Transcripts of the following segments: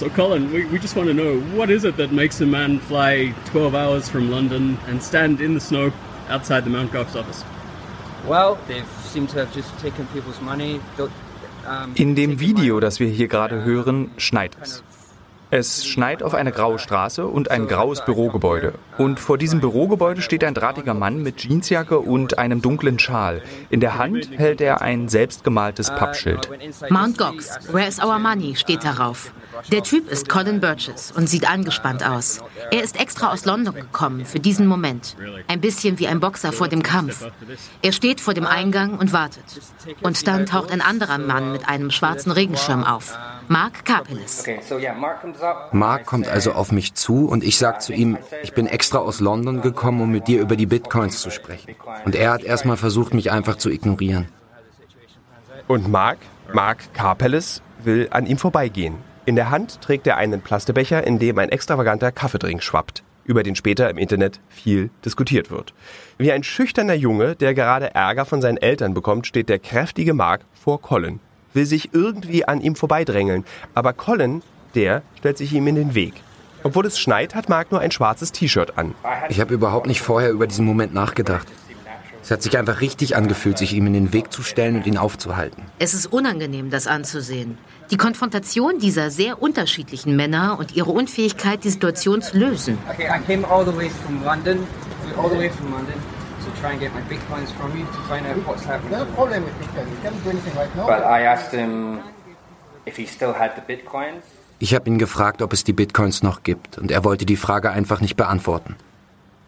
So, Colin, we, we just want to know what is it that makes a man fly 12 hours from London and stand in the snow outside the Mount Gox office? Well, they seem to have just taken people's money. In dem Video, das wir hier gerade hören, schneit es. Es schneit auf eine graue Straße und ein graues Bürogebäude. Und vor diesem Bürogebäude steht ein drahtiger Mann mit Jeansjacke und einem dunklen Schal. In der Hand hält er ein selbstgemaltes Pappschild. Mount Gox, where is our money, steht darauf. Der Typ ist Colin Burgess und sieht angespannt aus. Er ist extra aus London gekommen für diesen Moment. Ein bisschen wie ein Boxer vor dem Kampf. Er steht vor dem Eingang und wartet. Und dann taucht ein anderer Mann mit einem schwarzen Regenschirm auf. Mark Capelis. Mark kommt also auf mich zu und ich sage zu ihm, ich bin extra aus London gekommen, um mit dir über die Bitcoins zu sprechen. Und er hat erstmal versucht, mich einfach zu ignorieren. Und Mark, Mark Capelis, will an ihm vorbeigehen. In der Hand trägt er einen Plastebecher, in dem ein extravaganter Kaffeedrink schwappt, über den später im Internet viel diskutiert wird. Wie ein schüchterner Junge, der gerade Ärger von seinen Eltern bekommt, steht der kräftige Mark vor Colin, will sich irgendwie an ihm vorbeidrängeln, aber Colin, der stellt sich ihm in den Weg. Obwohl es schneit, hat Mark nur ein schwarzes T-Shirt an. Ich habe überhaupt nicht vorher über diesen Moment nachgedacht. Es hat sich einfach richtig angefühlt, sich ihm in den Weg zu stellen und ihn aufzuhalten. Es ist unangenehm, das anzusehen. Die Konfrontation dieser sehr unterschiedlichen Männer und ihre Unfähigkeit, die Situation zu lösen. Okay, I came all the way from London, all the way from London to try and get my bitcoins from you to find out what's happening. No problem with bitcoin. You can't do anything right now. But I asked him if he still had the bitcoins. Ich habe ihn gefragt, ob es die Bitcoins noch gibt, und er wollte die Frage einfach nicht beantworten.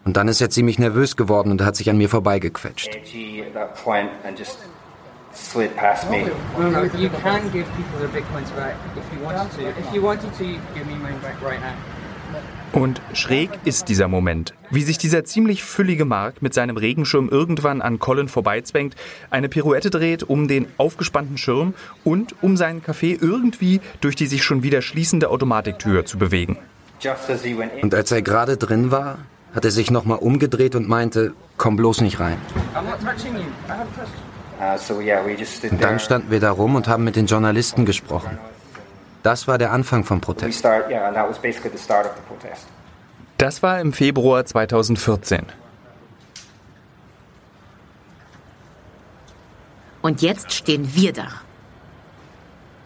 Und dann ist er ziemlich nervös geworden und hat sich an mir vorbeigequetscht. You can give people their bitcoins back if you wanted to. If you wanted to, you can give me mine back right now. Und schräg ist dieser Moment, wie sich dieser ziemlich füllige Mark mit seinem Regenschirm irgendwann an Colin vorbeizwängt, eine Pirouette dreht um den aufgespannten Schirm und um seinen Kaffee irgendwie durch die sich schon wieder schließende Automatiktür zu bewegen. Und als er gerade drin war, hat er sich nochmal umgedreht und meinte, komm bloß nicht rein. Uh, und dann standen wir da rum und haben mit den Journalisten gesprochen. Das war der Anfang vom Protest. Das war im Februar 2014. Und jetzt stehen wir da.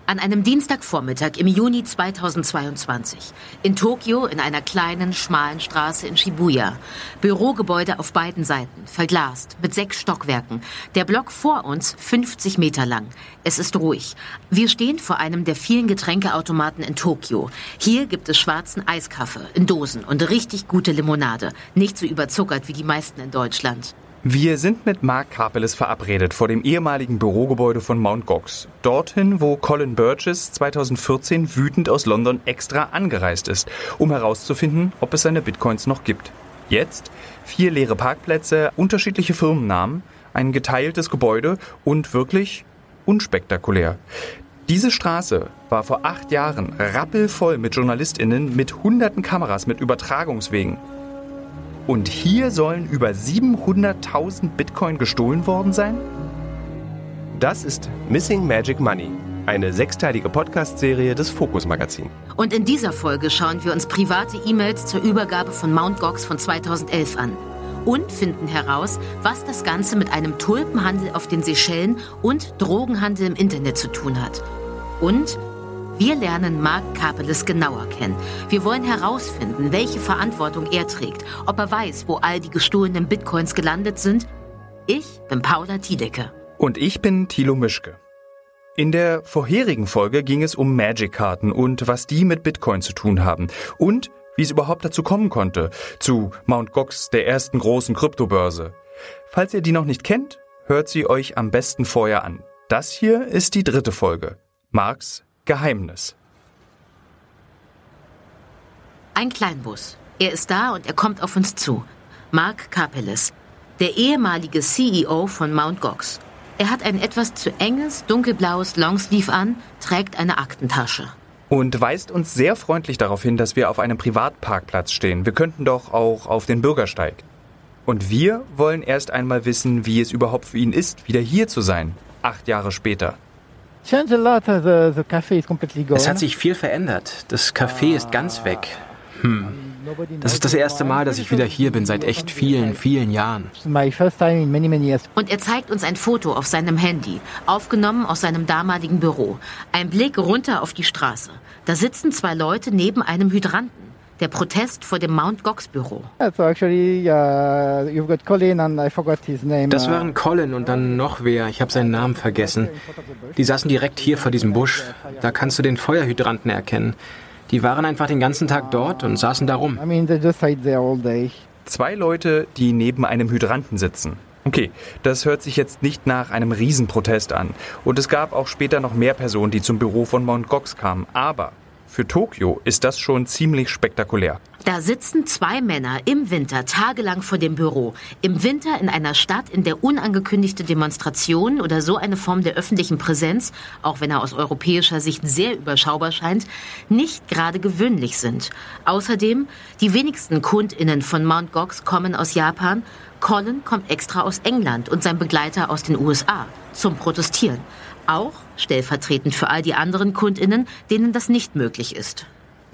An einem Dienstagvormittag im Juni 2022. In Tokio in einer kleinen, schmalen Straße in Shibuya. Bürogebäude auf beiden Seiten, verglast, mit sechs Stockwerken. Der Block vor uns 50 Meter lang. Es ist ruhig. Wir stehen vor einem der vielen Getränkeautomaten in Tokio. Hier gibt es schwarzen Eiskaffee in Dosen und richtig gute Limonade. Nicht so überzuckert wie die meisten in Deutschland. Wir sind mit Mark Capeles verabredet vor dem ehemaligen Bürogebäude von Mount Gox. Dorthin, wo Colin Burgess 2014 wütend aus London extra angereist ist, um herauszufinden, ob es seine Bitcoins noch gibt. Jetzt vier leere Parkplätze, unterschiedliche Firmennamen, ein geteiltes Gebäude und wirklich unspektakulär. Diese Straße war vor acht Jahren rappelvoll mit JournalistInnen, mit hunderten Kameras, mit Übertragungswegen. Und hier sollen über 700.000 Bitcoin gestohlen worden sein? Das ist Missing Magic Money, eine sechsteilige Podcast-Serie des Fokus Magazin. Und in dieser Folge schauen wir uns private E-Mails zur Übergabe von Mount Gox von 2011 an und finden heraus, was das Ganze mit einem Tulpenhandel auf den Seychellen und Drogenhandel im Internet zu tun hat. Und wir lernen Mark Capeles genauer kennen. Wir wollen herausfinden, welche Verantwortung er trägt, ob er weiß, wo all die gestohlenen Bitcoins gelandet sind. Ich bin Paula Tiedecke. Und ich bin Thilo Mischke. In der vorherigen Folge ging es um Magic-Karten und was die mit Bitcoin zu tun haben und wie es überhaupt dazu kommen konnte, zu Mt. Gox, der ersten großen Kryptobörse. Falls ihr die noch nicht kennt, hört sie euch am besten vorher an. Das hier ist die dritte Folge. Marks Geheimnis. Ein Kleinbus. Er ist da und er kommt auf uns zu. Mark Capeles, der ehemalige CEO von Mt. Gox. Er hat ein etwas zu enges, dunkelblaues Longsleeve an, trägt eine Aktentasche. Und weist uns sehr freundlich darauf hin, dass wir auf einem Privatparkplatz stehen. Wir könnten doch auch auf den Bürgersteig. Und wir wollen erst einmal wissen, wie es überhaupt für ihn ist, wieder hier zu sein. Acht Jahre später. Es hat sich viel verändert. Das Café ist ganz weg. Hm. Das ist das erste Mal, dass ich wieder hier bin, seit echt vielen, vielen Jahren. Und er zeigt uns ein Foto auf seinem Handy, aufgenommen aus seinem damaligen Büro. Ein Blick runter auf die Straße. Da sitzen zwei Leute neben einem Hydranten. Der Protest vor dem Mount Gox Büro. Uh, das waren Colin und dann noch wer. Ich habe seinen Namen vergessen. Die saßen direkt hier vor diesem Busch. Da kannst du den Feuerhydranten erkennen. Die waren einfach den ganzen Tag dort und saßen da rum. Zwei Leute, die neben einem Hydranten sitzen. Okay, das hört sich jetzt nicht nach einem Riesenprotest an. Und es gab auch später noch mehr Personen, die zum Büro von Mount Gox kamen. Aber für Tokio ist das schon ziemlich spektakulär. Da sitzen zwei Männer im Winter tagelang vor dem Büro. Im Winter in einer Stadt, in der unangekündigte Demonstrationen oder so eine Form der öffentlichen Präsenz, auch wenn er aus europäischer Sicht sehr überschaubar scheint, nicht gerade gewöhnlich sind. Außerdem, die wenigsten KundInnen von Mount Gox kommen aus Japan. Colin kommt extra aus England und sein Begleiter aus den USA zum Protestieren. Auch stellvertretend für all die anderen Kundinnen, denen das nicht möglich ist.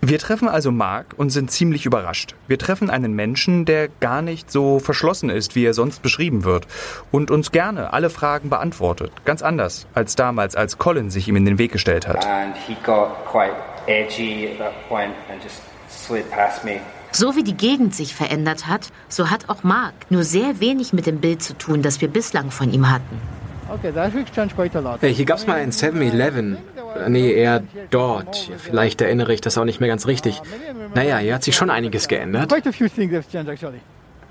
Wir treffen also Mark und sind ziemlich überrascht. Wir treffen einen Menschen, der gar nicht so verschlossen ist, wie er sonst beschrieben wird und uns gerne alle Fragen beantwortet. Ganz anders als damals, als Colin sich ihm in den Weg gestellt hat. So wie die Gegend sich verändert hat, so hat auch Mark nur sehr wenig mit dem Bild zu tun, das wir bislang von ihm hatten. Hier gab es mal ein 7-Eleven. Nee, eher dort. Vielleicht erinnere ich das auch nicht mehr ganz richtig. Naja, hier hat sich schon einiges geändert.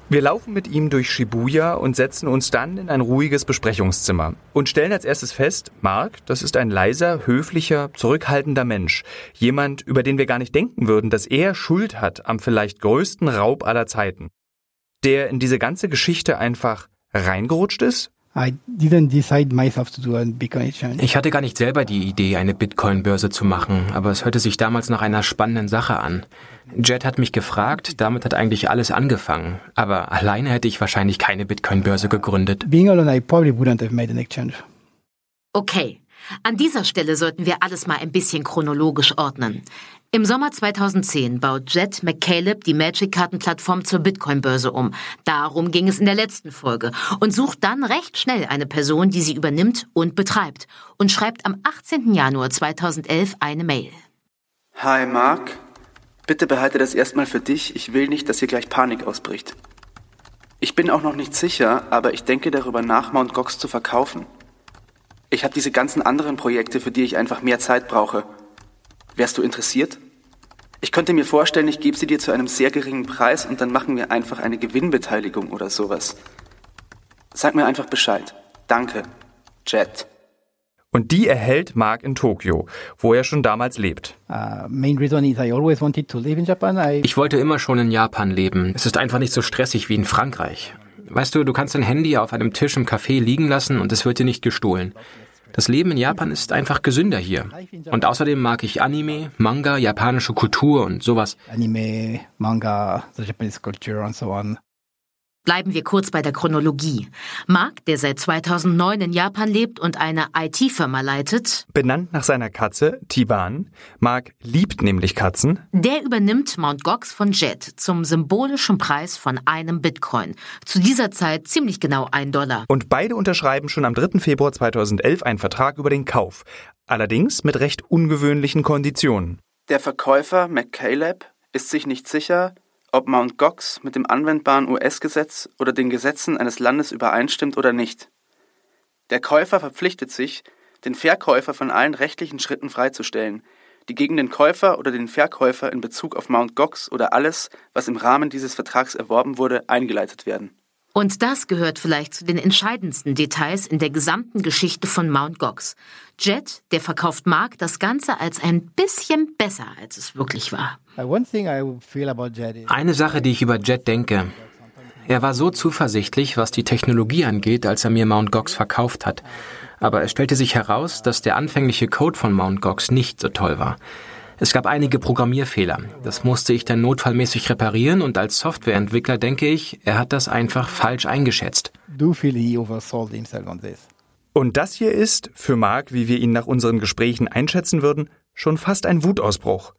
Wir laufen mit ihm durch Shibuya und setzen uns dann in ein ruhiges Besprechungszimmer und stellen als erstes fest, Mark, das ist ein leiser, höflicher, zurückhaltender Mensch. Jemand, über den wir gar nicht denken würden, dass er Schuld hat am vielleicht größten Raub aller Zeiten. Der in diese ganze Geschichte einfach reingerutscht ist ich hatte gar nicht selber die Idee, eine Bitcoin-Börse zu machen, aber es hörte sich damals nach einer spannenden Sache an. Jet hat mich gefragt, damit hat eigentlich alles angefangen. Aber alleine hätte ich wahrscheinlich keine Bitcoin-Börse gegründet. Okay, an dieser Stelle sollten wir alles mal ein bisschen chronologisch ordnen. Im Sommer 2010 baut Jet McCaleb die Magic-Kartenplattform zur Bitcoin-Börse um. Darum ging es in der letzten Folge und sucht dann recht schnell eine Person, die sie übernimmt und betreibt und schreibt am 18. Januar 2011 eine Mail. Hi Mark, bitte behalte das erstmal für dich. Ich will nicht, dass hier gleich Panik ausbricht. Ich bin auch noch nicht sicher, aber ich denke darüber nach, Mount Gox zu verkaufen. Ich habe diese ganzen anderen Projekte, für die ich einfach mehr Zeit brauche. Wärst du interessiert? Ich könnte mir vorstellen, ich gebe sie dir zu einem sehr geringen Preis und dann machen wir einfach eine Gewinnbeteiligung oder sowas. Sag mir einfach Bescheid. Danke. Jet. Und die erhält Mark in Tokio, wo er schon damals lebt. Uh, ich wollte immer schon in Japan leben. Es ist einfach nicht so stressig wie in Frankreich. Weißt du, du kannst dein Handy auf einem Tisch im Café liegen lassen und es wird dir nicht gestohlen. Das Leben in Japan ist einfach gesünder hier. Und außerdem mag ich Anime, Manga, japanische Kultur und sowas. Anime, Manga, the Japanese culture and so on. Bleiben wir kurz bei der Chronologie. Mark, der seit 2009 in Japan lebt und eine IT-Firma leitet, benannt nach seiner Katze Tiban. Mark liebt nämlich Katzen. Der übernimmt Mount Gox von Jet zum symbolischen Preis von einem Bitcoin. Zu dieser Zeit ziemlich genau ein Dollar. Und beide unterschreiben schon am 3. Februar 2011 einen Vertrag über den Kauf. Allerdings mit recht ungewöhnlichen Konditionen. Der Verkäufer McCaleb ist sich nicht sicher, ob Mt. Gox mit dem anwendbaren US-Gesetz oder den Gesetzen eines Landes übereinstimmt oder nicht. Der Käufer verpflichtet sich, den Verkäufer von allen rechtlichen Schritten freizustellen, die gegen den Käufer oder den Verkäufer in Bezug auf Mt. Gox oder alles, was im Rahmen dieses Vertrags erworben wurde, eingeleitet werden. Und das gehört vielleicht zu den entscheidendsten Details in der gesamten Geschichte von Mt. Gox. Jet, der verkauft Mark das Ganze als ein bisschen besser, als es wirklich war. Eine Sache, die ich über Jet denke. Er war so zuversichtlich, was die Technologie angeht, als er mir Mt. Gox verkauft hat. Aber es stellte sich heraus, dass der anfängliche Code von Mt. Gox nicht so toll war. Es gab einige Programmierfehler. Das musste ich dann notfallmäßig reparieren und als Softwareentwickler denke ich, er hat das einfach falsch eingeschätzt. Und das hier ist, für Mark, wie wir ihn nach unseren Gesprächen einschätzen würden, schon fast ein Wutausbruch.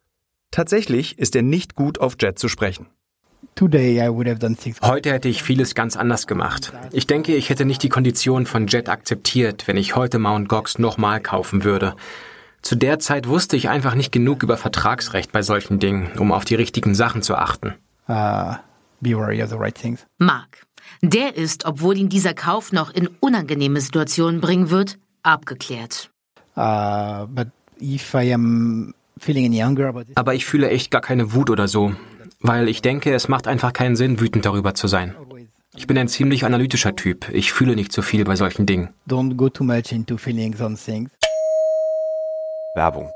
Tatsächlich ist er nicht gut auf Jet zu sprechen. Heute hätte ich vieles ganz anders gemacht. Ich denke, ich hätte nicht die Konditionen von Jet akzeptiert, wenn ich heute Mount Gox nochmal kaufen würde. Zu der Zeit wusste ich einfach nicht genug über Vertragsrecht bei solchen Dingen, um auf die richtigen Sachen zu achten. Uh, right things. Mark, der ist, obwohl ihn dieser Kauf noch in unangenehme Situationen bringen wird, abgeklärt. Uh, but if I am Aber ich fühle echt gar keine Wut oder so, weil ich denke, es macht einfach keinen Sinn, wütend darüber zu sein. Ich bin ein ziemlich analytischer Typ. Ich fühle nicht so viel bei solchen Dingen. don't go too much into feelings on things. Werbung.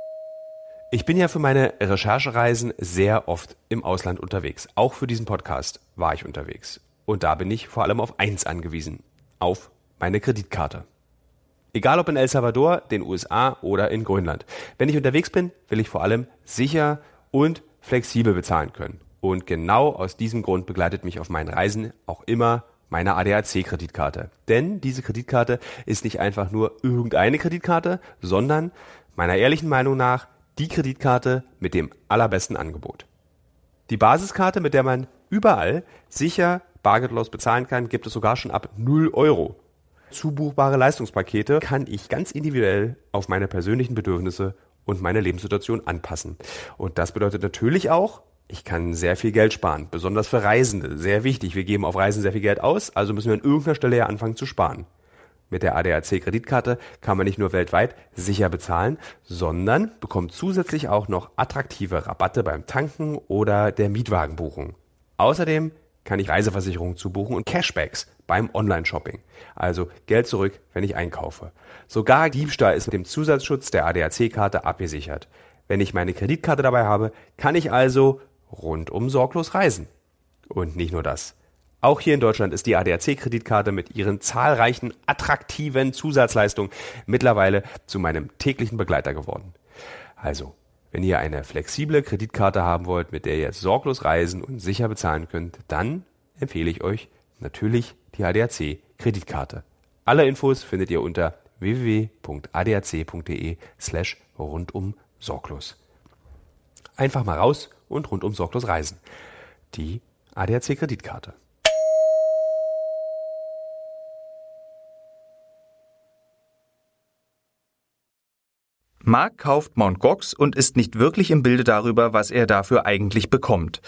Ich bin ja für meine Recherchereisen sehr oft im Ausland unterwegs. Auch für diesen Podcast war ich unterwegs. Und da bin ich vor allem auf eins angewiesen. Auf meine Kreditkarte. Egal ob in El Salvador, den USA oder in Grönland. Wenn ich unterwegs bin, will ich vor allem sicher und flexibel bezahlen können. Und genau aus diesem Grund begleitet mich auf meinen Reisen auch immer meine ADAC-Kreditkarte. Denn diese Kreditkarte ist nicht einfach nur irgendeine Kreditkarte, sondern meiner ehrlichen Meinung nach die Kreditkarte mit dem allerbesten Angebot. Die Basiskarte, mit der man überall sicher bargeldlos bezahlen kann, gibt es sogar schon ab 0 Euro. Zubuchbare Leistungspakete kann ich ganz individuell auf meine persönlichen Bedürfnisse und meine Lebenssituation anpassen. Und das bedeutet natürlich auch, ich kann sehr viel Geld sparen, besonders für Reisende. Sehr wichtig, wir geben auf Reisen sehr viel Geld aus, also müssen wir an irgendeiner Stelle ja anfangen zu sparen. Mit der ADAC-Kreditkarte kann man nicht nur weltweit sicher bezahlen, sondern bekommt zusätzlich auch noch attraktive Rabatte beim Tanken oder der Mietwagenbuchung. Außerdem kann ich Reiseversicherungen zubuchen und Cashbacks beim Online-Shopping. Also Geld zurück, wenn ich einkaufe. Sogar Diebstahl ist mit dem Zusatzschutz der ADAC-Karte abgesichert. Wenn ich meine Kreditkarte dabei habe, kann ich also rundum sorglos reisen. Und nicht nur das. Auch hier in Deutschland ist die ADAC-Kreditkarte mit ihren zahlreichen attraktiven Zusatzleistungen mittlerweile zu meinem täglichen Begleiter geworden. Also, wenn ihr eine flexible Kreditkarte haben wollt, mit der ihr sorglos reisen und sicher bezahlen könnt, dann empfehle ich euch natürlich die ADAC-Kreditkarte. Alle Infos findet ihr unter www.adac.de slash rundum sorglos. Einfach mal raus und rundum sorglos reisen. Die ADAC-Kreditkarte. Mark kauft Mount Gox und ist nicht wirklich im Bilde darüber, was er dafür eigentlich bekommt.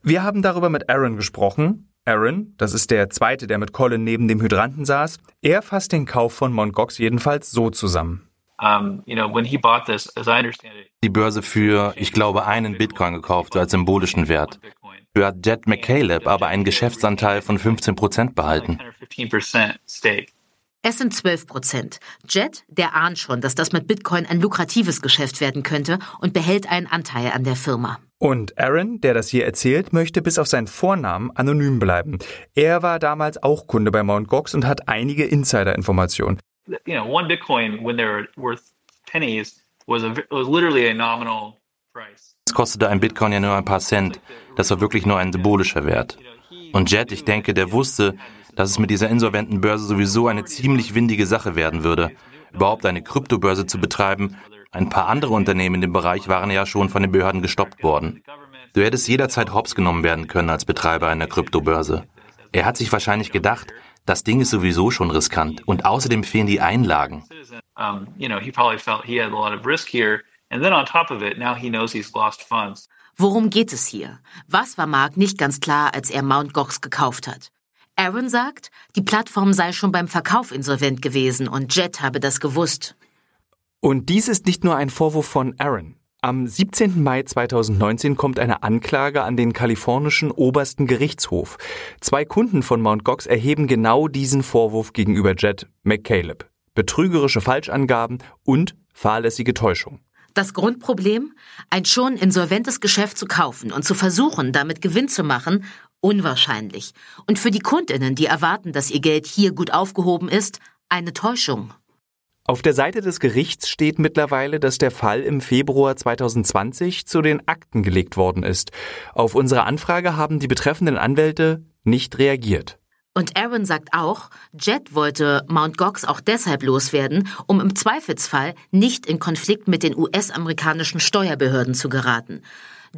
Wir haben darüber mit Aaron gesprochen. Aaron, das ist der zweite, der mit Colin neben dem Hydranten saß, er fasst den Kauf von Mount Gox jedenfalls so zusammen. Die Börse für, ich glaube, einen Bitcoin gekauft als symbolischen Wert. Für hat Jet McCaleb aber einen Geschäftsanteil von 15 Prozent behalten. Es sind 12 Prozent. Jet, der ahnt schon, dass das mit Bitcoin ein lukratives Geschäft werden könnte und behält einen Anteil an der Firma. Und Aaron, der das hier erzählt, möchte bis auf seinen Vornamen anonym bleiben. Er war damals auch Kunde bei Mt. Gox und hat einige Insider-Informationen. You know, one Bitcoin, when they're worth pennies, was, a, was literally a nominal price. Es kostete ein Bitcoin ja nur ein paar Cent. Das war wirklich nur ein symbolischer Wert. Und Jet, ich denke, der wusste, dass es mit dieser insolventen Börse sowieso eine ziemlich windige Sache werden würde. Überhaupt eine Kryptobörse zu betreiben, ein paar andere Unternehmen in dem Bereich waren ja schon von den Behörden gestoppt worden. Du hättest jederzeit hops genommen werden können als Betreiber einer Kryptobörse. Er hat sich wahrscheinlich gedacht, das Ding ist sowieso schon riskant und außerdem fehlen die Einlagen. Um, you know, he probably felt he had a lot of risk here. And then on top of it, now he knows he's lost funds. Worum geht es hier? Was war Mark nicht ganz klar, als er Mt. Gox gekauft hat? Aaron sagt, die Plattform sei schon beim Verkauf insolvent gewesen und Jet habe das gewusst. Und dies ist nicht nur ein Vorwurf von Aaron. Am 17. Mai 2019 kommt eine Anklage an den kalifornischen obersten Gerichtshof. Zwei Kunden von Mt. Gox erheben genau diesen Vorwurf gegenüber Jet McCaleb. Betrügerische Falschangaben und fahrlässige Täuschung. Das Grundproblem? Ein schon insolventes Geschäft zu kaufen und zu versuchen, damit Gewinn zu machen, unwahrscheinlich. Und für die Kundinnen, die erwarten, dass ihr Geld hier gut aufgehoben ist, eine Täuschung. Auf der Seite des Gerichts steht mittlerweile, dass der Fall im Februar 2020 zu den Akten gelegt worden ist. Auf unsere Anfrage haben die betreffenden Anwälte nicht reagiert. Und Aaron sagt auch, Jet wollte Mount Gox auch deshalb loswerden, um im Zweifelsfall nicht in Konflikt mit den US-amerikanischen Steuerbehörden zu geraten.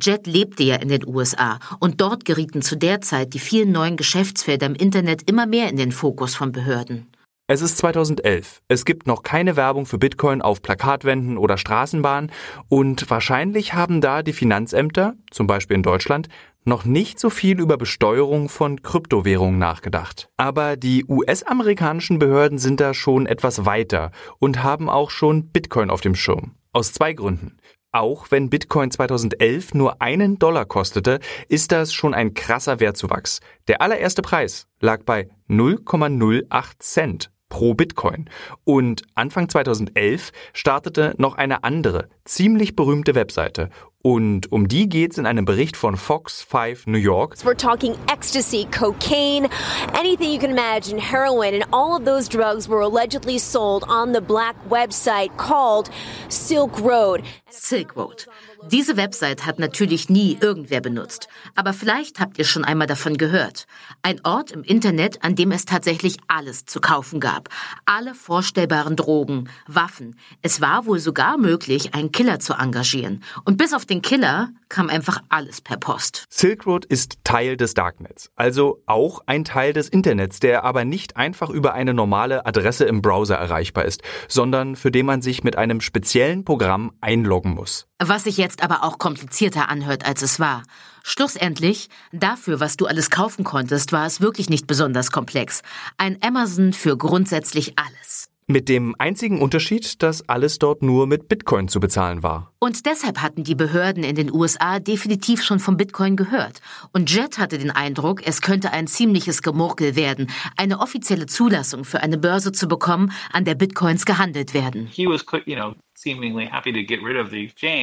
Jet lebte ja in den USA und dort gerieten zu der Zeit die vielen neuen Geschäftsfelder im Internet immer mehr in den Fokus von Behörden. Es ist 2011. Es gibt noch keine Werbung für Bitcoin auf Plakatwänden oder Straßenbahnen und wahrscheinlich haben da die Finanzämter, zum Beispiel in Deutschland, noch nicht so viel über Besteuerung von Kryptowährungen nachgedacht. Aber die US-amerikanischen Behörden sind da schon etwas weiter und haben auch schon Bitcoin auf dem Schirm. Aus zwei Gründen. Auch wenn Bitcoin 2011 nur einen Dollar kostete, ist das schon ein krasser Wertzuwachs. Der allererste Preis lag bei 0,08 Cent pro Bitcoin. Und Anfang 2011 startete noch eine andere, ziemlich berühmte Webseite. Und um die geht's in einem Bericht von Fox 5 New York. We're talking ecstasy, cocaine, anything you can imagine, heroin, and all of those drugs were allegedly sold on the black website called Silk Road. Silk Road. Diese Website hat natürlich nie irgendwer benutzt, aber vielleicht habt ihr schon einmal davon gehört. Ein Ort im Internet, an dem es tatsächlich alles zu kaufen gab. Alle vorstellbaren Drogen, Waffen. Es war wohl sogar möglich, einen Killer zu engagieren. Und bis auf den Killer kam einfach alles per Post. Silk Road ist Teil des Darknets, also auch ein Teil des Internets, der aber nicht einfach über eine normale Adresse im Browser erreichbar ist, sondern für den man sich mit einem speziellen Programm einloggen muss. Was sich jetzt aber auch komplizierter anhört, als es war. Schlussendlich, dafür, was du alles kaufen konntest, war es wirklich nicht besonders komplex. Ein Amazon für grundsätzlich alles. Mit dem einzigen Unterschied, dass alles dort nur mit Bitcoin zu bezahlen war. Und deshalb hatten die Behörden in den USA definitiv schon vom Bitcoin gehört. Und Jet hatte den Eindruck, es könnte ein ziemliches Gemurkel werden, eine offizielle Zulassung für eine Börse zu bekommen, an der Bitcoins gehandelt werden.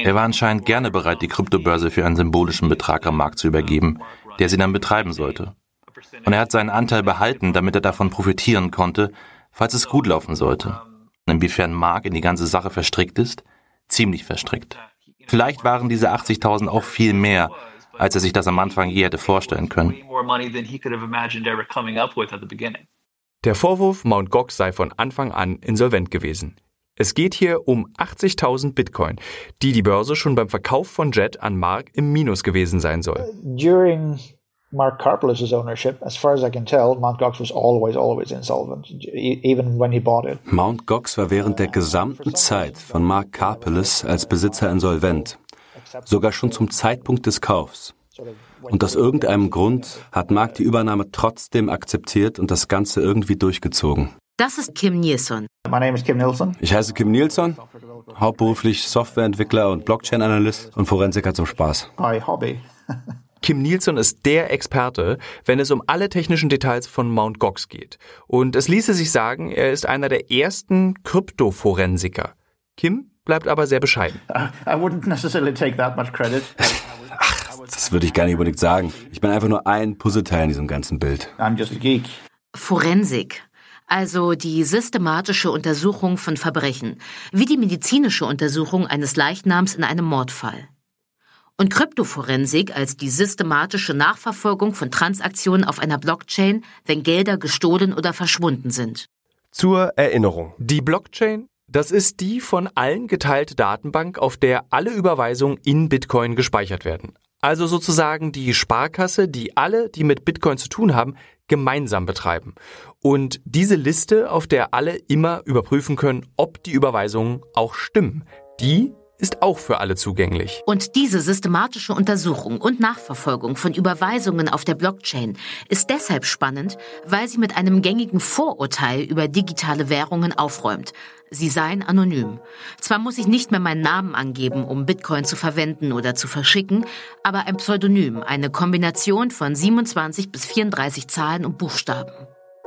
Er war anscheinend gerne bereit, die Kryptobörse für einen symbolischen Betrag am Markt zu übergeben, der sie dann betreiben sollte. Und er hat seinen Anteil behalten, damit er davon profitieren konnte, falls es gut laufen sollte. Inwiefern Mark in die ganze Sache verstrickt ist? Ziemlich verstrickt. Vielleicht waren diese 80.000 auch viel mehr, als er sich das am Anfang je hätte vorstellen können. Der Vorwurf, Mt. Gox sei von Anfang an insolvent gewesen. Es geht hier um 80.000 Bitcoin, die die Börse schon beim Verkauf von Jet an Mark im Minus gewesen sein soll. During Mark Karpelis' ownership, as far as I can tell, Mt. Gox was always, always insolvent, even when he bought it. Mt. Gox war während der gesamten Zeit von Mark Karpelis als Besitzer insolvent, sogar schon zum Zeitpunkt des Kaufs. Und aus irgendeinem Grund hat Mark die Übernahme trotzdem akzeptiert und das Ganze irgendwie durchgezogen. Das ist Kim Nielsen. My name is Kim Nielsen. Ich heiße Kim Nielsen, hauptberuflich Softwareentwickler und Blockchain-Analyst und Forensiker zum Spaß. By hobby. Kim Nielsen ist der Experte, wenn es um alle technischen Details von Mt. Gox geht. Und es ließe sich sagen, er ist einer der ersten Kryptoforensiker. Kim bleibt aber sehr bescheiden. I wouldn't necessarily take that much credit. Ach, das würde ich gar nicht unbedingt sagen. Ich bin einfach nur ein Puzzleteil in diesem ganzen Bild. I'm just a geek. Forensik. Also die systematische Untersuchung von Verbrechen, wie die medizinische Untersuchung eines Leichnams in einem Mordfall und Kryptoforensik als die systematische Nachverfolgung von Transaktionen auf einer Blockchain, wenn Gelder gestohlen oder verschwunden sind. Zur Erinnerung. Die Blockchain, das ist die von allen geteilte Datenbank, auf der alle Überweisungen in Bitcoin gespeichert werden. Also sozusagen die Sparkasse, die alle, die mit Bitcoin zu tun haben, gemeinsam betreiben. Und diese Liste, auf der alle immer überprüfen können, ob die Überweisungen auch stimmen, die ist auch für alle zugänglich. Und diese systematische Untersuchung und Nachverfolgung von Überweisungen auf der Blockchain ist deshalb spannend, weil sie mit einem gängigen Vorurteil über digitale Währungen aufräumt. Sie seien anonym. Zwar muss ich nicht mehr meinen Namen angeben, um Bitcoin zu verwenden oder zu verschicken, aber ein Pseudonym, eine Kombination von 27 bis 34 Zahlen und Buchstaben.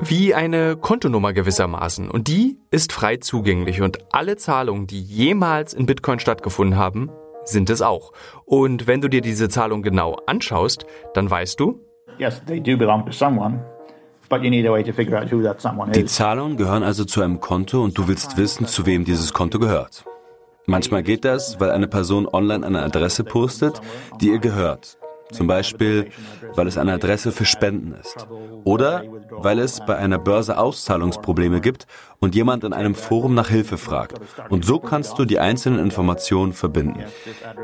Wie eine Kontonummer gewissermaßen. Und die ist frei zugänglich. Und alle Zahlungen, die jemals in Bitcoin stattgefunden haben, sind es auch. Und wenn du dir diese Zahlung genau anschaust, dann weißt du, Yes, someone. Die. Zahlungen gehören also zu einem Konto und du willst wissen, zu wem dieses Konto gehört. Manchmal geht das, weil eine Person online eine Adresse postet, die ihr gehört. Zum Beispiel, weil es eine Adresse für Spenden ist. Oder weil es bei einer Börse Auszahlungsprobleme gibt und jemand in einem Forum nach Hilfe fragt. Und so kannst du die einzelnen Informationen verbinden.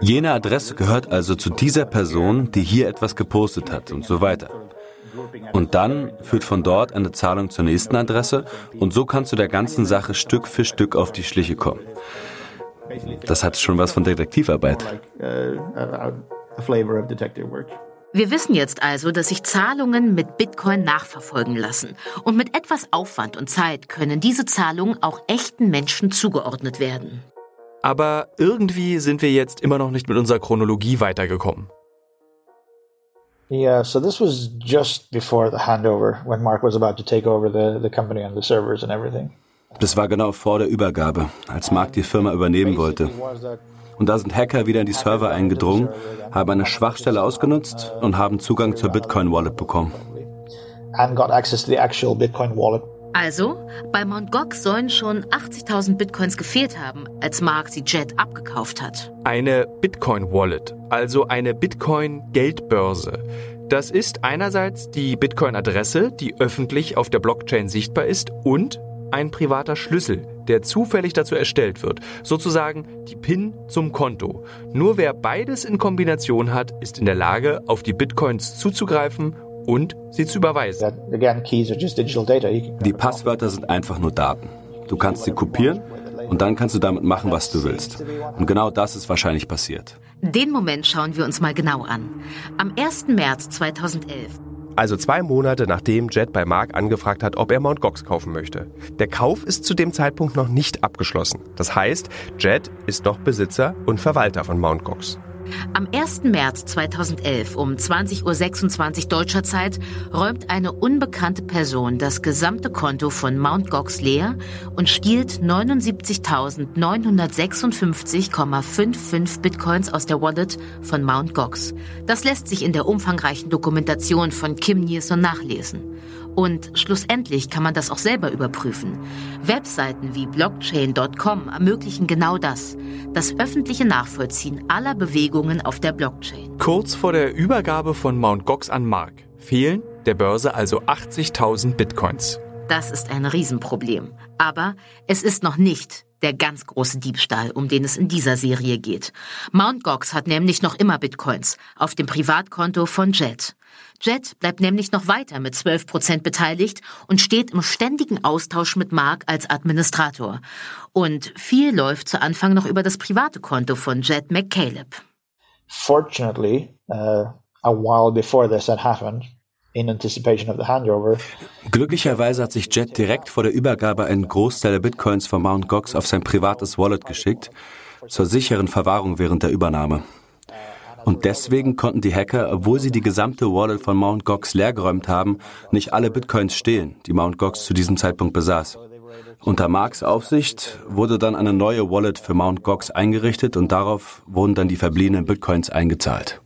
Jene Adresse gehört also zu dieser Person, die hier etwas gepostet hat und so weiter. Und dann führt von dort eine Zahlung zur nächsten Adresse und so kannst du der ganzen Sache Stück für Stück auf die Schliche kommen. Das hat schon was von Detektivarbeit. Wir wissen jetzt also, dass sich Zahlungen mit Bitcoin nachverfolgen lassen. Und mit etwas Aufwand und Zeit können diese Zahlungen auch echten Menschen zugeordnet werden. Aber irgendwie sind wir jetzt immer noch nicht mit unserer Chronologie weitergekommen. Yeah, so this was just before the handover when Mark was about to take over the, the company and the servers and everything. Das war genau vor der Übergabe, als Mark die Firma übernehmen wollte. Und da sind Hacker wieder in die Server eingedrungen, haben eine Schwachstelle ausgenutzt und haben Zugang zur Bitcoin Wallet bekommen. Also, bei Mt. Gox sollen schon 80.000 Bitcoins gefehlt haben, als Mark sie Jet abgekauft hat. Eine Bitcoin Wallet, also eine Bitcoin Geldbörse. Das ist einerseits die Bitcoin-Adresse, die öffentlich auf der Blockchain sichtbar ist, und ein privater Schlüssel, der zufällig dazu erstellt wird, sozusagen die PIN zum Konto. Nur wer beides in Kombination hat, ist in der Lage, auf die Bitcoins zuzugreifen und sie zu überweisen. Die Passwörter sind einfach nur Daten. Du kannst sie kopieren und dann kannst du damit machen, was du willst. Und genau das ist wahrscheinlich passiert. Den Moment schauen wir uns mal genau an. Am 1. März 2011 also zwei Monate nachdem Jet bei Mark angefragt hat, ob er Mt. Gox kaufen möchte. Der Kauf ist zu dem Zeitpunkt noch nicht abgeschlossen. Das heißt, Jet ist noch Besitzer und Verwalter von Mt. Gox. Am 1. März 2011 um 20.26 Uhr deutscher Zeit räumt eine unbekannte Person das gesamte Konto von Mt. Gox leer und stiehlt 79.956,55 Bitcoins aus der Wallet von Mt. Gox. Das lässt sich in der umfangreichen Dokumentation von Kim Nilsson nachlesen. Und schlussendlich kann man das auch selber überprüfen. Webseiten wie blockchain.com ermöglichen genau das, das öffentliche Nachvollziehen aller Bewegungen auf der Blockchain. Kurz vor der Übergabe von Mt. Gox an Mark fehlen der Börse also 80.000 Bitcoins. Das ist ein Riesenproblem. Aber es ist noch nicht der ganz große Diebstahl, um den es in dieser Serie geht. Mt. Gox hat nämlich noch immer Bitcoins auf dem Privatkonto von Jet. Jet bleibt nämlich noch weiter mit 12 Prozent beteiligt und steht im ständigen Austausch mit Mark als Administrator. Und viel läuft zu Anfang noch über das private Konto von Jet McCaleb. Fortunately, uh, a while before this had happened, in anticipation of the handover. Glücklicherweise hat sich Jet direkt vor der Übergabe einen Großteil der Bitcoins von Mt. Gox auf sein privates Wallet geschickt, zur sicheren Verwahrung während der Übernahme. Und deswegen konnten die Hacker, obwohl sie die gesamte Wallet von Mt. Gox leergeräumt haben, nicht alle Bitcoins stehlen, die Mt. Gox zu diesem Zeitpunkt besaß. Unter Marks Aufsicht wurde dann eine neue Wallet für Mt. Gox eingerichtet und darauf wurden dann die verbliebenen Bitcoins eingezahlt.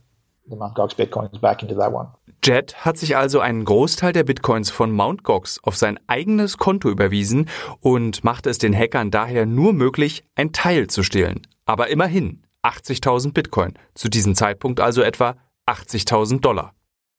Jet hat sich also einen Großteil der Bitcoins von Mt. Gox auf sein eigenes Konto überwiesen und machte es den Hackern daher nur möglich, ein Teil zu stehlen. Aber immerhin, 80.000 Bitcoin, zu diesem Zeitpunkt also etwa 80.000 Dollar.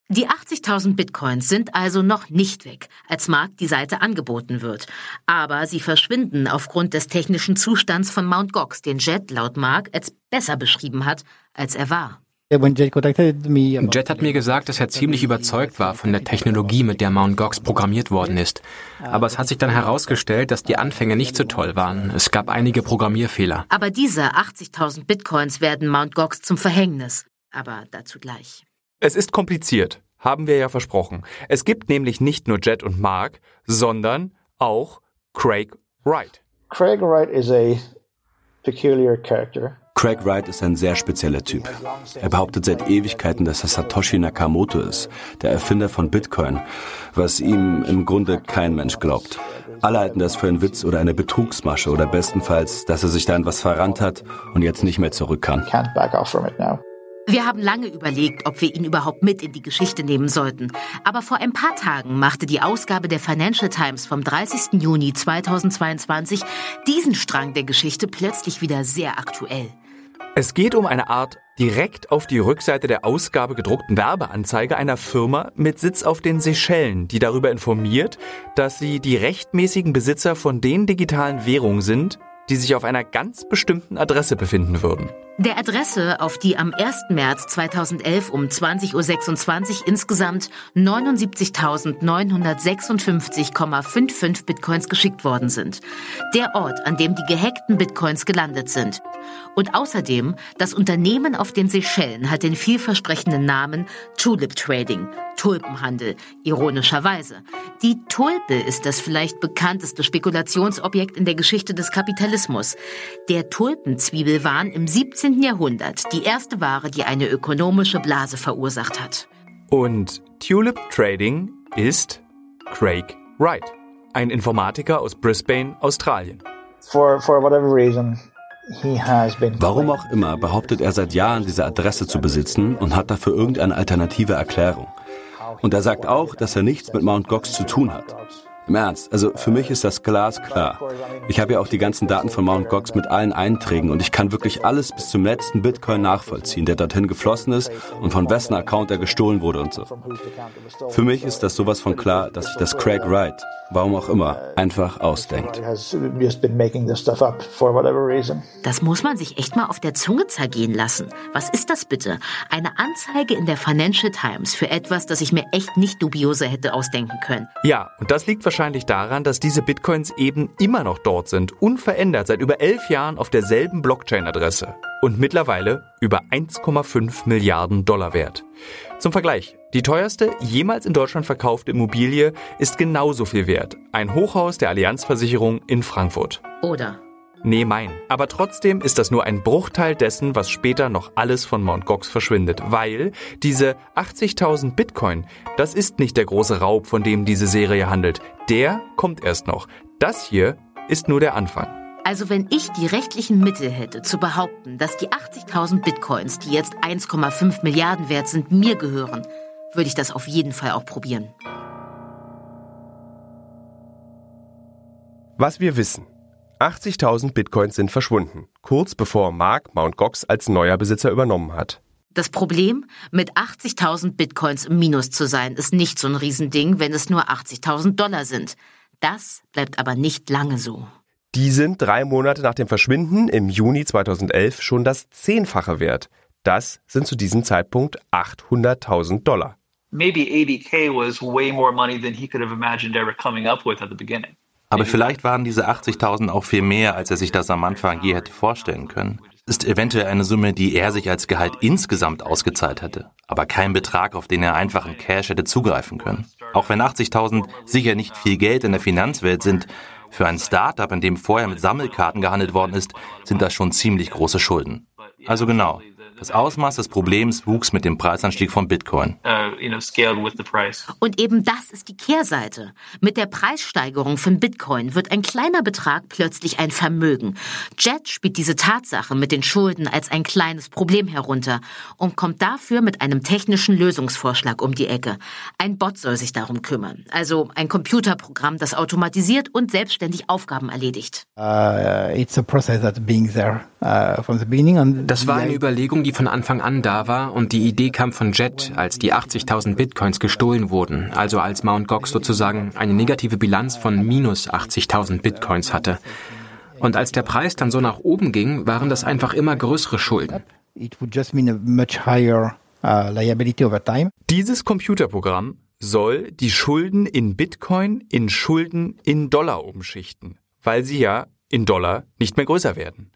Die 80.000 Bitcoins sind also noch nicht weg, als Mark die Seite angeboten wird. Aber sie verschwinden aufgrund des technischen Zustands von Mt. Gox, den Jet laut Mark als besser beschrieben hat, als er war. Jet hat mir gesagt, dass er ziemlich überzeugt war von der Technologie, mit der Mt. Gox programmiert worden ist. Aber es hat sich dann herausgestellt, dass die Anfänge nicht so toll waren. Es gab einige Programmierfehler. Aber diese 80.000 Bitcoins werden Mt. Gox zum Verhängnis. Aber dazu gleich. Es ist kompliziert, haben wir ja versprochen. Es gibt nämlich nicht nur Jet und Mark, sondern auch Craig Wright. Craig Wright is a peculiar character. Craig Wright ist ein sehr spezieller Typ. Er behauptet seit Ewigkeiten, dass er Satoshi Nakamoto ist, der Erfinder von Bitcoin, was ihm im Grunde kein Mensch glaubt. Alle halten das für einen Witz oder eine Betrugsmasche oder bestenfalls, dass er sich da in was verrannt hat und jetzt nicht mehr zurück kann. Wir haben lange überlegt, ob wir ihn überhaupt mit in die Geschichte nehmen sollten. Aber vor ein paar Tagen machte die Ausgabe der Financial Times vom 30. Juni 2022 diesen Strang der Geschichte plötzlich wieder sehr aktuell. Es geht um eine Art direkt auf die Rückseite der Ausgabe gedruckten Werbeanzeige einer Firma mit Sitz auf den Seychellen, die darüber informiert, dass sie die rechtmäßigen Besitzer von den digitalen Währungen sind, die sich auf einer ganz bestimmten Adresse befinden würden. Der Adresse, auf die am 1. März 2011 um 20.26 Uhr insgesamt 79.956,55 Bitcoins geschickt worden sind. Der Ort, an dem die gehackten Bitcoins gelandet sind. Und außerdem, das Unternehmen auf den Seychellen hat den vielversprechenden Namen Tulip Trading, Tulpenhandel, ironischerweise. Die Tulpe ist das vielleicht bekannteste Spekulationsobjekt in der Geschichte des Kapitalismus. Der Tulpenzwiebelwahn im 17. 19. Jahrhundert die erste Ware, die eine ökonomische Blase verursacht hat. Und Tulip Trading ist Craig Wright, ein Informatiker aus Brisbane, Australien. For, for whatever reason, Warum auch immer behauptet er seit Jahren, diese Adresse zu besitzen und hat dafür irgendeine alternative Erklärung. Und er sagt auch, dass er nichts mit Mt. Gox zu tun hat. Im Ernst, also für mich ist das glasklar. Ich habe ja auch die ganzen Daten von Mt. Gox mit allen Einträgen und ich kann wirklich alles bis zum letzten Bitcoin nachvollziehen, der dorthin geflossen ist und von wessen Account er gestohlen wurde und so. Für mich ist das sowas von klar, dass sich das Craig Wright, warum auch immer, einfach ausdenkt. Das muss man sich echt mal auf der Zunge zergehen lassen. Was ist das bitte? Eine Anzeige in der Financial Times für etwas, das ich mir echt nicht dubioser hätte ausdenken können. Ja, und das liegt wahrscheinlich wahrscheinlich daran, dass diese Bitcoins eben immer noch dort sind, unverändert seit über elf Jahren auf derselben Blockchain-Adresse und mittlerweile über 1,5 Milliarden Dollar wert. Zum Vergleich, die teuerste jemals in Deutschland verkaufte Immobilie ist genauso viel wert. Ein Hochhaus der Allianzversicherung in Frankfurt. Oder Nee, mein. Aber trotzdem ist das nur ein Bruchteil dessen, was später noch alles von Mt. Gox verschwindet, weil diese 80.000 Bitcoin, das ist nicht der große Raub, von dem diese Serie handelt. Der kommt erst noch. Das hier ist nur der Anfang. Also wenn ich die rechtlichen Mittel hätte, zu behaupten, dass die 80.000 Bitcoins, die jetzt 1,5 Milliarden wert sind, mir gehören, würde ich das auf jeden Fall auch probieren. Was wir wissen. 80.000 Bitcoins sind verschwunden, kurz bevor Mark Mt. Gox als neuer Besitzer übernommen hat. Das Problem, mit 80.000 Bitcoins im Minus zu sein, ist nicht so ein Riesending, wenn es nur 80.000 Dollar sind. Das bleibt aber nicht lange so. Die sind drei Monate nach dem Verschwinden im Juni 2011 schon das Zehnfache wert. Das sind zu diesem Zeitpunkt 800.000 Dollar. Maybe 80k was way more money than he could have imagined ever coming up with at the beginning. Aber vielleicht waren diese 80.000 auch viel mehr, als er sich das am Anfang je hätte vorstellen können. Ist eventuell eine Summe, die er sich als Gehalt insgesamt ausgezahlt hätte, aber kein Betrag, auf den er einfach in Cash hätte zugreifen können. Auch wenn 80.000 sicher nicht viel Geld in der Finanzwelt sind, für ein Startup, in dem vorher mit Sammelkarten gehandelt worden ist, sind das schon ziemlich große Schulden. Also genau, das Ausmaß des Problems wuchs mit dem Preisanstieg von Bitcoin. Uh, Und eben das ist die Kehrseite. Mit der Preissteigerung von Bitcoin wird ein kleiner Betrag plötzlich ein Vermögen. Jet spielt diese Tatsache mit den Schulden als ein kleines Problem herunter und kommt dafür mit einem technischen Lösungsvorschlag um die Ecke. Ein Bot soll sich darum kümmern. Also ein Computerprogramm, das automatisiert und selbstständig Aufgaben erledigt. Uh, it's a process that's being there from the beginning. Das war eine Überlegung, die von Anfang an da war und die Idee kam von Jet, als die 80.000 Bitcoins gestohlen wurden, also als Mt. Gox sozusagen eine negative Bilanz von minus 80.000 Bitcoins hatte. Und als der Preis dann so nach oben ging, waren das einfach immer größere Schulden. Dieses Computerprogramm soll die Schulden in Bitcoin in Schulden in Dollar umschichten, weil sie ja in Dollar nicht mehr größer werden.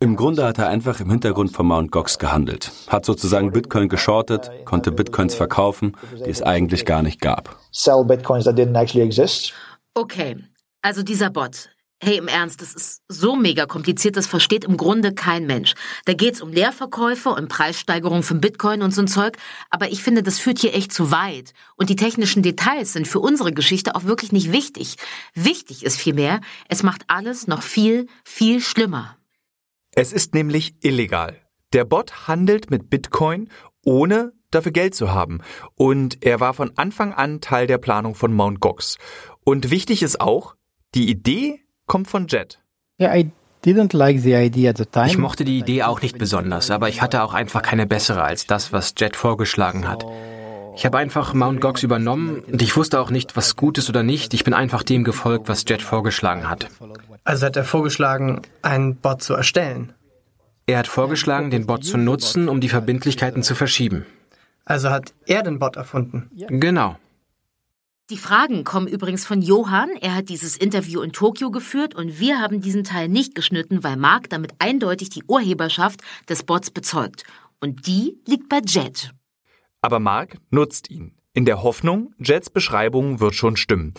Im Grunde hat er einfach im Hintergrund von Mt. Gox gehandelt, hat sozusagen Bitcoin geschortet, konnte Bitcoins verkaufen, die es eigentlich gar nicht gab. Okay, also dieser Bot, Hey, im Ernst, das ist so mega kompliziert, das versteht im Grunde kein Mensch. Da geht's um Leerverkäufe und Preissteigerung von Bitcoin und so ein Zeug, aber ich finde, das führt hier echt zu weit. Und die technischen Details sind für unsere Geschichte auch wirklich nicht wichtig. Wichtig ist vielmehr, es macht alles noch viel, viel schlimmer. Es ist nämlich illegal. Der Bot handelt mit Bitcoin, ohne dafür Geld zu haben. Und er war von Anfang an Teil der Planung von Mt. Gox. Und wichtig ist auch, die Idee kommt von Jet. Yeah, I Ich mochte die Idee auch nicht besonders, aber ich hatte auch einfach keine bessere als das, was Jet vorgeschlagen hat. Ich habe einfach Mount Gox übernommen und ich wusste auch nicht, was gut ist oder nicht. Ich bin einfach dem gefolgt, was Jet vorgeschlagen hat. Also hat er vorgeschlagen, einen Bot zu erstellen? Er hat vorgeschlagen, den Bot zu nutzen, um die Verbindlichkeiten zu verschieben. Also hat er den Bot erfunden? Genau. Die Fragen kommen übrigens von Johann. Er hat dieses Interview in Tokio geführt und wir haben diesen Teil nicht geschnitten, weil Mark damit eindeutig die Urheberschaft des Bots bezeugt. Und die liegt bei Jet. Aber Mark nutzt ihn. In der Hoffnung, Jets Beschreibung wird schon stimmen.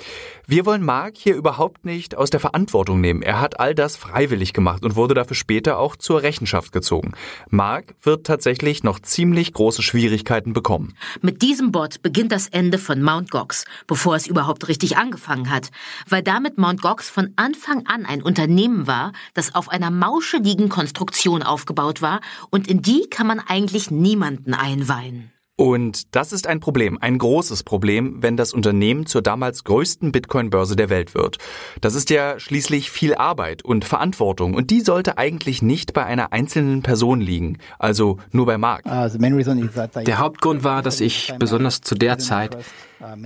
Wir wollen Mark hier überhaupt nicht aus der Verantwortung nehmen. Er hat all das freiwillig gemacht und wurde dafür später auch zur Rechenschaft gezogen. Mark wird tatsächlich noch ziemlich große Schwierigkeiten bekommen. Mit diesem Bot beginnt das Ende von Mount Gox, bevor es überhaupt richtig angefangen hat. Weil damit Mount Gox von Anfang an ein Unternehmen war, das auf einer mauscheligen Konstruktion aufgebaut war und in die kann man eigentlich niemanden einweihen. Und das ist ein Problem, ein großes Problem, wenn das Unternehmen zur damals größten Bitcoin-Börse der Welt wird. Das ist ja schließlich viel Arbeit und Verantwortung und die sollte eigentlich nicht bei einer einzelnen Person liegen, also nur bei Mark. Ah, der Hauptgrund war, dass ich, besonders zu der Zeit,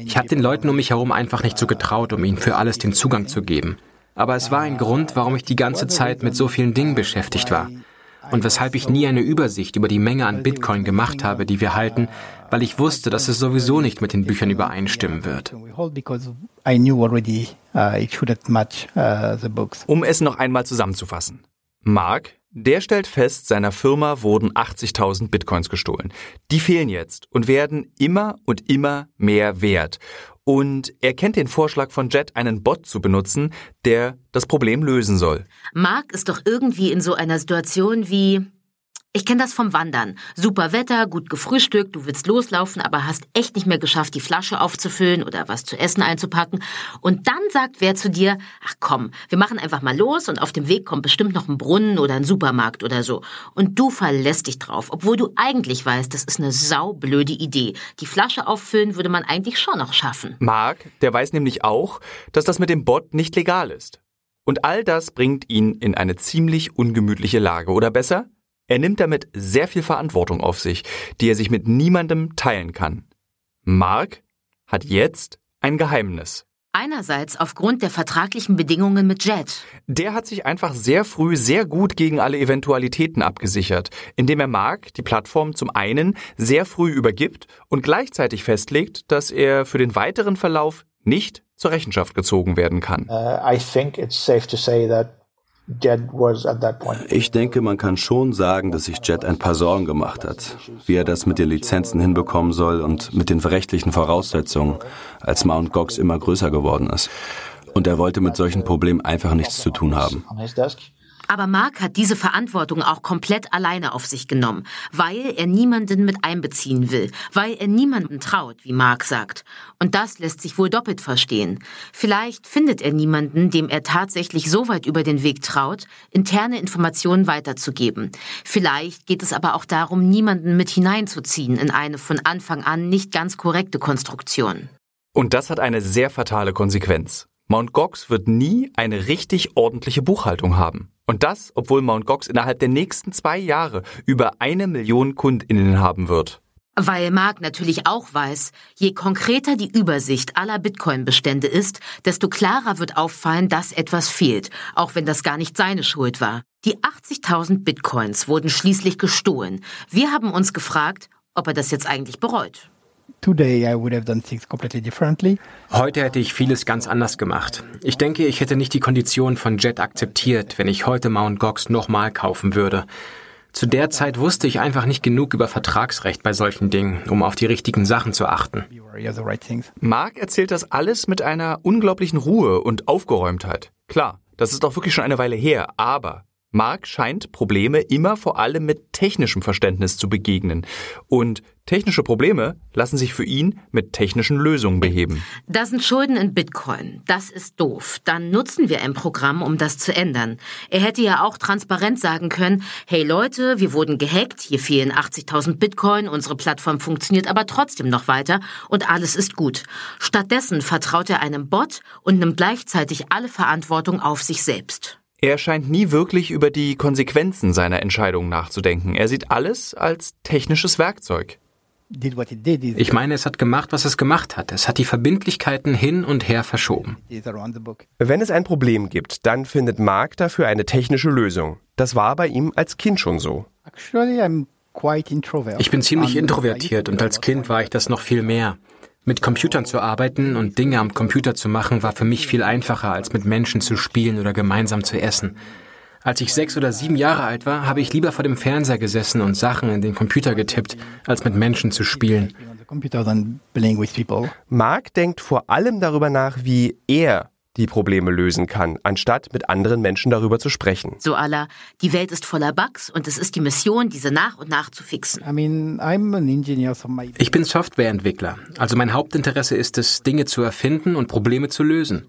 ich habe den Leuten um mich herum einfach nicht so getraut, um ihnen für alles den Zugang zu geben. Aber es war ein Grund, warum ich die ganze Zeit mit so vielen Dingen beschäftigt war und weshalb ich nie eine Übersicht über die Menge an Bitcoin gemacht habe, die wir halten, weil ich wusste, dass es sowieso nicht mit den Büchern übereinstimmen wird. Um es noch einmal zusammenzufassen. Mark, der stellt fest, seiner Firma wurden 80.000 Bitcoins gestohlen. Die fehlen jetzt und werden immer und immer mehr wert. Und er kennt den Vorschlag von Jet, einen Bot zu benutzen, der das Problem lösen soll. Mark ist doch irgendwie in so einer Situation wie ich kenne das vom Wandern. Super Wetter, gut gefrühstückt, du willst loslaufen, aber hast echt nicht mehr geschafft, die Flasche aufzufüllen oder was zu essen einzupacken. Und dann sagt wer zu dir, ach komm, wir machen einfach mal los und auf dem Weg kommt bestimmt noch ein Brunnen oder ein Supermarkt oder so. Und du verlässt dich drauf, obwohl du eigentlich weißt, das ist eine saublöde Idee. Die Flasche auffüllen würde man eigentlich schon noch schaffen. Mark, der weiß nämlich auch, dass das mit dem Bot nicht legal ist. Und all das bringt ihn in eine ziemlich ungemütliche Lage. Oder besser, er nimmt damit sehr viel Verantwortung auf sich, die er sich mit niemandem teilen kann. Mark hat jetzt ein Geheimnis. Einerseits aufgrund der vertraglichen Bedingungen mit Jet. Der hat sich einfach sehr früh sehr gut gegen alle Eventualitäten abgesichert, indem er Mark die Plattform zum einen sehr früh übergibt und gleichzeitig festlegt, dass er für den weiteren Verlauf nicht zur Rechenschaft gezogen werden kann. Uh, I think it's safe to say that ich denke, man kann schon sagen, dass sich Jet ein paar Sorgen gemacht hat, wie er das mit den Lizenzen hinbekommen soll und mit den rechtlichen Voraussetzungen, als Mount Gox immer größer geworden ist. Und er wollte mit solchen Problemen einfach nichts zu tun haben. Aber Mark hat diese Verantwortung auch komplett alleine auf sich genommen, weil er niemanden mit einbeziehen will, weil er niemanden traut, wie Mark sagt. Und das lässt sich wohl doppelt verstehen. Vielleicht findet er niemanden, dem er tatsächlich so weit über den Weg traut, interne Informationen weiterzugeben. Vielleicht geht es aber auch darum, niemanden mit hineinzuziehen in eine von Anfang an nicht ganz korrekte Konstruktion. Und das hat eine sehr fatale Konsequenz. Mount Gox wird nie eine richtig ordentliche Buchhaltung haben. Und das, obwohl Mount Gox innerhalb der nächsten zwei Jahre über eine Million KundInnen haben wird. Weil Mark natürlich auch weiß, je konkreter die Übersicht aller Bitcoin-Bestände ist, desto klarer wird auffallen, dass etwas fehlt, auch wenn das gar nicht seine Schuld war. Die 80.000 Bitcoins wurden schließlich gestohlen. Wir haben uns gefragt, ob er das jetzt eigentlich bereut. Heute hätte ich vieles ganz anders gemacht. Ich denke, ich hätte nicht die Konditionen von Jet akzeptiert, wenn ich heute Mount Gox nochmal kaufen würde. Zu der Zeit wusste ich einfach nicht genug über Vertragsrecht bei solchen Dingen, um auf die richtigen Sachen zu achten. Mark erzählt das alles mit einer unglaublichen Ruhe und Aufgeräumtheit. Klar, das ist auch wirklich schon eine Weile her, aber Mark scheint Probleme immer vor allem mit technischem Verständnis zu begegnen. Und technische Probleme lassen sich für ihn mit technischen Lösungen beheben. Das sind Schulden in Bitcoin. Das ist doof. Dann nutzen wir ein Programm, um das zu ändern. Er hätte ja auch transparent sagen können, hey Leute, wir wurden gehackt, hier fehlen 80.000 Bitcoin, unsere Plattform funktioniert aber trotzdem noch weiter und alles ist gut. Stattdessen vertraut er einem Bot und nimmt gleichzeitig alle Verantwortung auf sich selbst. Er scheint nie wirklich über die Konsequenzen seiner Entscheidungen nachzudenken. Er sieht alles als technisches Werkzeug. Ich meine, es hat gemacht, was es gemacht hat. Es hat die Verbindlichkeiten hin und her verschoben. Wenn es ein Problem gibt, dann findet Mark dafür eine technische Lösung. Das war bei ihm als Kind schon so. Ich bin ziemlich introvertiert und als Kind war ich das noch viel mehr. Mit Computern zu arbeiten und Dinge am Computer zu machen, war für mich viel einfacher, als mit Menschen zu spielen oder gemeinsam zu essen. Als ich sechs oder sieben Jahre alt war, habe ich lieber vor dem Fernseher gesessen und Sachen in den Computer getippt, als mit Menschen zu spielen. Mark denkt vor allem darüber nach, wie er die Probleme lösen kann, anstatt mit anderen Menschen darüber zu sprechen. So aller, die Welt ist voller Bugs und es ist die Mission, diese nach und nach zu fixen. Ich bin Softwareentwickler, also mein Hauptinteresse ist es, Dinge zu erfinden und Probleme zu lösen.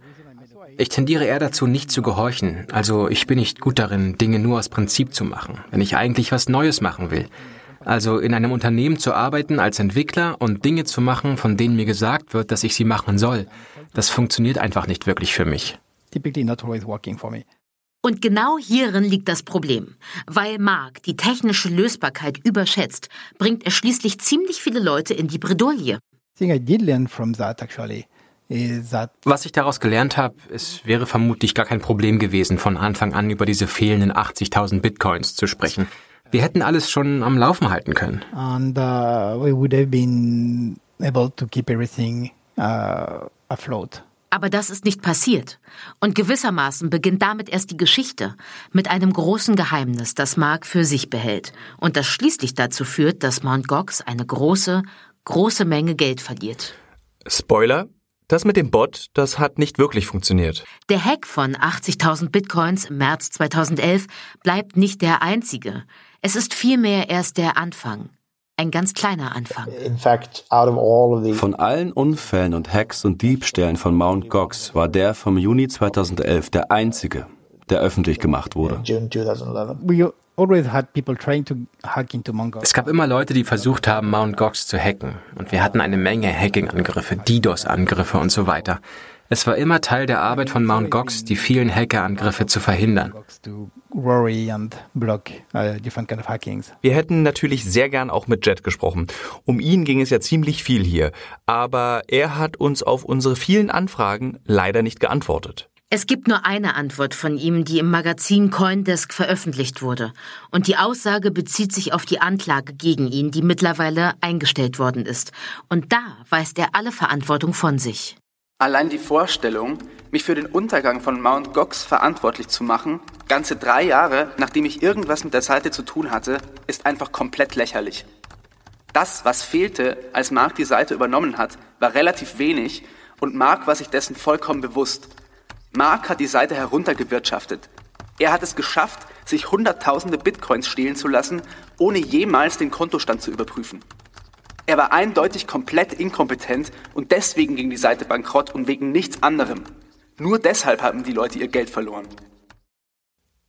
Ich tendiere eher dazu, nicht zu gehorchen. Also ich bin nicht gut darin, Dinge nur aus Prinzip zu machen, wenn ich eigentlich was Neues machen will. Also in einem Unternehmen zu arbeiten als Entwickler und Dinge zu machen, von denen mir gesagt wird, dass ich sie machen soll, das funktioniert einfach nicht wirklich für mich. Und genau hierin liegt das Problem. Weil Mark die technische Lösbarkeit überschätzt, bringt er schließlich ziemlich viele Leute in die Bredouille. Was ich daraus gelernt habe, es wäre vermutlich gar kein Problem gewesen, von Anfang an über diese fehlenden 80.000 Bitcoins zu sprechen. Wir hätten alles schon am Laufen halten können. And uh, we would have been able to keep everything uh, afloat. Aber das ist nicht passiert. Und gewissermaßen beginnt damit erst die Geschichte mit einem großen Geheimnis, das Mark für sich behält und das schließlich dazu führt, dass Mt. Gox eine große, große Menge Geld verliert. Spoiler, das mit dem Bot, das hat nicht wirklich funktioniert. Der Hack von 80.000 Bitcoins im März 2011 bleibt nicht der einzige. Es ist vielmehr erst der Anfang. Ein ganz kleiner Anfang. Von allen Unfällen und Hacks und Diebstählen von Mt. Gox war der vom Juni 2011 der einzige, der öffentlich gemacht wurde. Es gab immer Leute, die versucht haben, Mt. Gox zu hacken. Und wir hatten eine Menge Hacking-Angriffe, DDoS-Angriffe und so weiter. Es war immer Teil der Arbeit von Mt. Gox, die vielen Hackerangriffe zu verhindern. Wir hätten natürlich sehr gern auch mit Jet gesprochen. Um ihn ging es ja ziemlich viel hier. Aber er hat uns auf unsere vielen Anfragen leider nicht geantwortet. Es gibt nur eine Antwort von ihm, die im Magazin Coindesk veröffentlicht wurde. Und die Aussage bezieht sich auf die Anklage gegen ihn, die mittlerweile eingestellt worden ist. Und da weist er alle Verantwortung von sich. Allein die Vorstellung, mich für den Untergang von Mt. Gox verantwortlich zu machen, ganze drei Jahre, nachdem ich irgendwas mit der Seite zu tun hatte, ist einfach komplett lächerlich. Das, was fehlte, als Mark die Seite übernommen hat, war relativ wenig und Mark war sich dessen vollkommen bewusst. Mark hat die Seite heruntergewirtschaftet. Er hat es geschafft, sich Hunderttausende Bitcoins stehlen zu lassen, ohne jemals den Kontostand zu überprüfen. Er war eindeutig komplett inkompetent und deswegen ging die Seite bankrott und wegen nichts anderem. Nur deshalb haben die Leute ihr Geld verloren.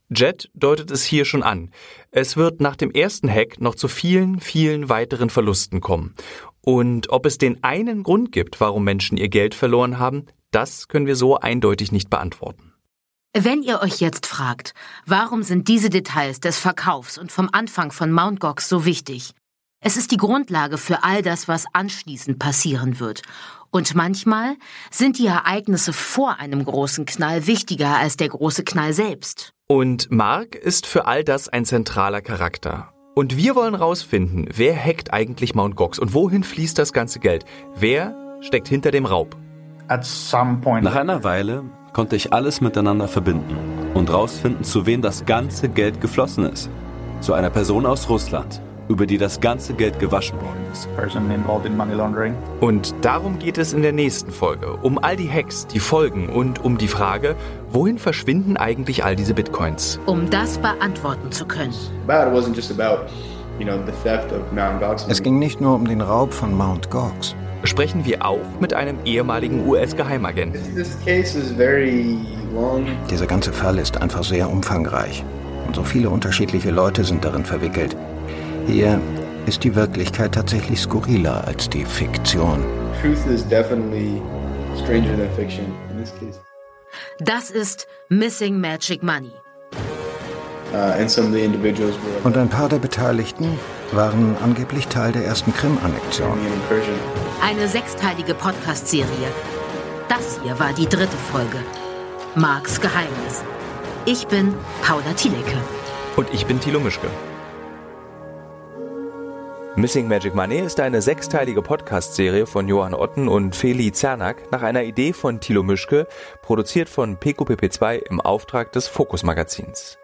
Jet deutet es hier schon an. Es wird nach dem ersten Hack noch zu vielen, vielen weiteren Verlusten kommen. Und ob es den einen Grund gibt, warum Menschen ihr Geld verloren haben, das können wir so eindeutig nicht beantworten. Wenn ihr euch jetzt fragt, warum sind diese Details des Verkaufs und vom Anfang von Mt. Gox so wichtig? Es ist die Grundlage für all das, was anschließend passieren wird. Und manchmal sind die Ereignisse vor einem großen Knall wichtiger als der große Knall selbst. Und Mark ist für all das ein zentraler Charakter. Und wir wollen rausfinden, wer hackt eigentlich Mt. Gox und wohin fließt das ganze Geld? Wer steckt hinter dem Raub? Nach einer Weile konnte ich alles miteinander verbinden und rausfinden, zu wem das ganze Geld geflossen ist. Zu einer Person aus Russland, über die das ganze Geld gewaschen worden ist. Und darum geht es in der nächsten Folge. Um all die Hacks, die Folgen und um die Frage, wohin verschwinden eigentlich all diese Bitcoins? Um das beantworten zu können. Es ging nicht nur um den Raub von Mt. Gox sprechen wir auch mit einem ehemaligen US-Geheimagenten. Dieser ganze Fall ist einfach sehr umfangreich. Und so viele unterschiedliche Leute sind darin verwickelt. Hier ist die Wirklichkeit tatsächlich skurriler als die Fiktion. Das ist Missing Magic Money. Und ein paar der Beteiligten waren angeblich Teil der ersten Krim-Annexion. Eine sechsteilige Podcast-Serie. Das hier war die dritte Folge. Marks Geheimnis. Ich bin Paula Thielecke. Und ich bin Thilo Mischke. Missing Magic Money ist eine sechsteilige Podcast-Serie von Johann Otten und Feli Zernak nach einer Idee von Thilo Mischke, produziert von PQPP2 im Auftrag des Fokus Magazins.